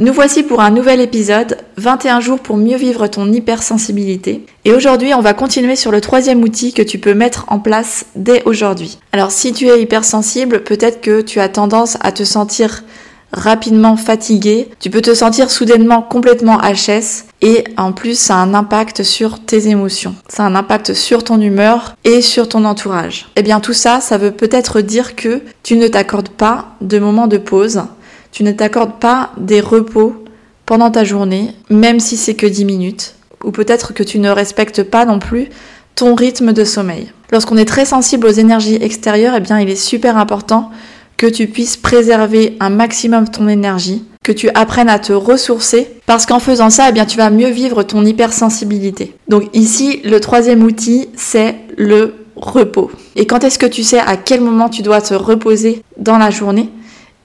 Nous voici pour un nouvel épisode, 21 jours pour mieux vivre ton hypersensibilité. Et aujourd'hui, on va continuer sur le troisième outil que tu peux mettre en place dès aujourd'hui. Alors si tu es hypersensible, peut-être que tu as tendance à te sentir rapidement fatigué, tu peux te sentir soudainement complètement HS et en plus ça a un impact sur tes émotions, ça a un impact sur ton humeur et sur ton entourage. Eh bien tout ça, ça veut peut-être dire que tu ne t'accordes pas de moments de pause, tu ne t'accordes pas des repos pendant ta journée, même si c'est que 10 minutes. Ou peut-être que tu ne respectes pas non plus ton rythme de sommeil. Lorsqu'on est très sensible aux énergies extérieures, eh bien, il est super important que tu puisses préserver un maximum ton énergie, que tu apprennes à te ressourcer, parce qu'en faisant ça, eh tu vas mieux vivre ton hypersensibilité. Donc ici, le troisième outil, c'est le repos. Et quand est-ce que tu sais à quel moment tu dois te reposer dans la journée?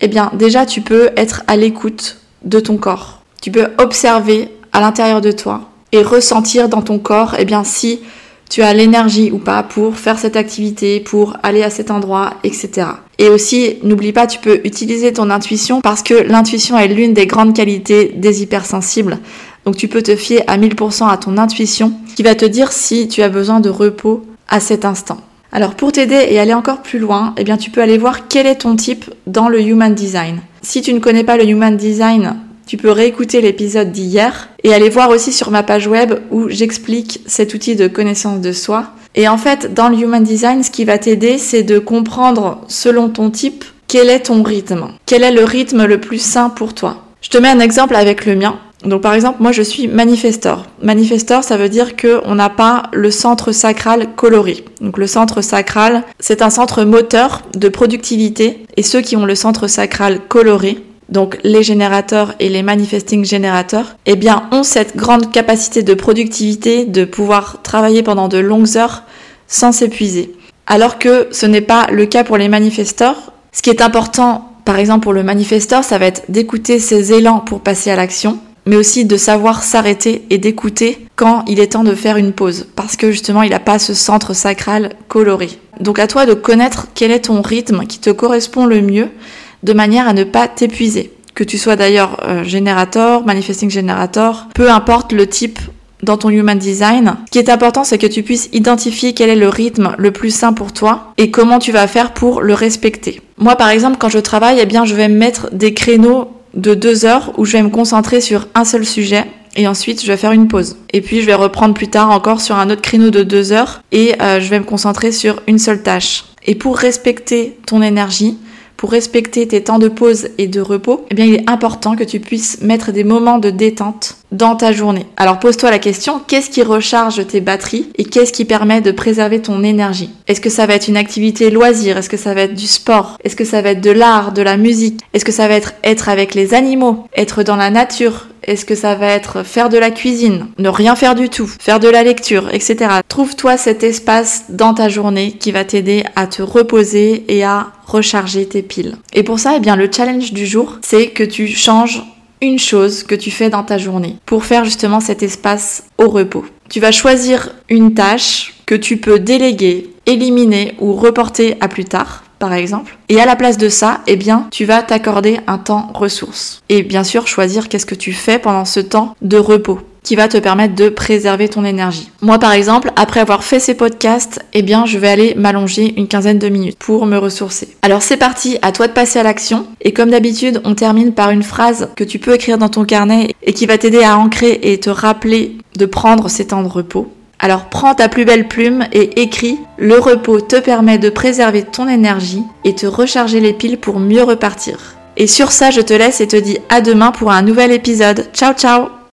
Eh bien déjà tu peux être à l'écoute de ton corps. Tu peux observer à l'intérieur de toi et ressentir dans ton corps eh bien si tu as l'énergie ou pas pour faire cette activité, pour aller à cet endroit, etc. Et aussi, n'oublie pas, tu peux utiliser ton intuition parce que l'intuition est l'une des grandes qualités des hypersensibles. Donc tu peux te fier à 1000% à ton intuition qui va te dire si tu as besoin de repos à cet instant. Alors pour t'aider et aller encore plus loin, eh bien tu peux aller voir quel est ton type dans le Human Design. Si tu ne connais pas le Human Design, tu peux réécouter l'épisode d'hier et aller voir aussi sur ma page web où j'explique cet outil de connaissance de soi. Et en fait, dans le Human Design, ce qui va t'aider, c'est de comprendre selon ton type quel est ton rythme. Quel est le rythme le plus sain pour toi. Je te mets un exemple avec le mien. Donc par exemple, moi je suis manifestor. Manifestor, ça veut dire que on n'a pas le centre sacral coloré. Donc le centre sacral, c'est un centre moteur de productivité et ceux qui ont le centre sacral coloré, donc les générateurs et les manifesting générateurs, eh bien ont cette grande capacité de productivité de pouvoir travailler pendant de longues heures sans s'épuiser. Alors que ce n'est pas le cas pour les manifestors. Ce qui est important par exemple, pour le manifestor, ça va être d'écouter ses élans pour passer à l'action mais aussi de savoir s'arrêter et d'écouter quand il est temps de faire une pause, parce que justement il n'a pas ce centre sacral coloré. Donc à toi de connaître quel est ton rythme qui te correspond le mieux, de manière à ne pas t'épuiser. Que tu sois d'ailleurs euh, générateur, manifesting générateur, peu importe le type dans ton human design. Ce qui est important, c'est que tu puisses identifier quel est le rythme le plus sain pour toi et comment tu vas faire pour le respecter. Moi, par exemple, quand je travaille, eh bien, je vais mettre des créneaux de deux heures où je vais me concentrer sur un seul sujet et ensuite je vais faire une pause. Et puis je vais reprendre plus tard encore sur un autre créneau de deux heures et euh, je vais me concentrer sur une seule tâche. Et pour respecter ton énergie, respecter tes temps de pause et de repos, eh bien il est important que tu puisses mettre des moments de détente dans ta journée. Alors pose-toi la question, qu'est-ce qui recharge tes batteries et qu'est-ce qui permet de préserver ton énergie? Est-ce que ça va être une activité loisir? Est-ce que ça va être du sport? Est-ce que ça va être de l'art, de la musique? Est-ce que ça va être être avec les animaux Être dans la nature? Est-ce que ça va être faire de la cuisine, ne rien faire du tout, faire de la lecture, etc. Trouve-toi cet espace dans ta journée qui va t'aider à te reposer et à recharger tes piles. Et pour ça, eh bien, le challenge du jour, c'est que tu changes une chose que tu fais dans ta journée pour faire justement cet espace au repos. Tu vas choisir une tâche que tu peux déléguer, éliminer ou reporter à plus tard par exemple. Et à la place de ça, eh bien, tu vas t'accorder un temps ressource. Et bien sûr, choisir qu'est-ce que tu fais pendant ce temps de repos qui va te permettre de préserver ton énergie. Moi par exemple, après avoir fait ces podcasts, eh bien je vais aller m'allonger une quinzaine de minutes pour me ressourcer. Alors c'est parti, à toi de passer à l'action. Et comme d'habitude, on termine par une phrase que tu peux écrire dans ton carnet et qui va t'aider à ancrer et te rappeler de prendre ces temps de repos. Alors prends ta plus belle plume et écris Le repos te permet de préserver ton énergie et te recharger les piles pour mieux repartir. Et sur ça, je te laisse et te dis à demain pour un nouvel épisode. Ciao ciao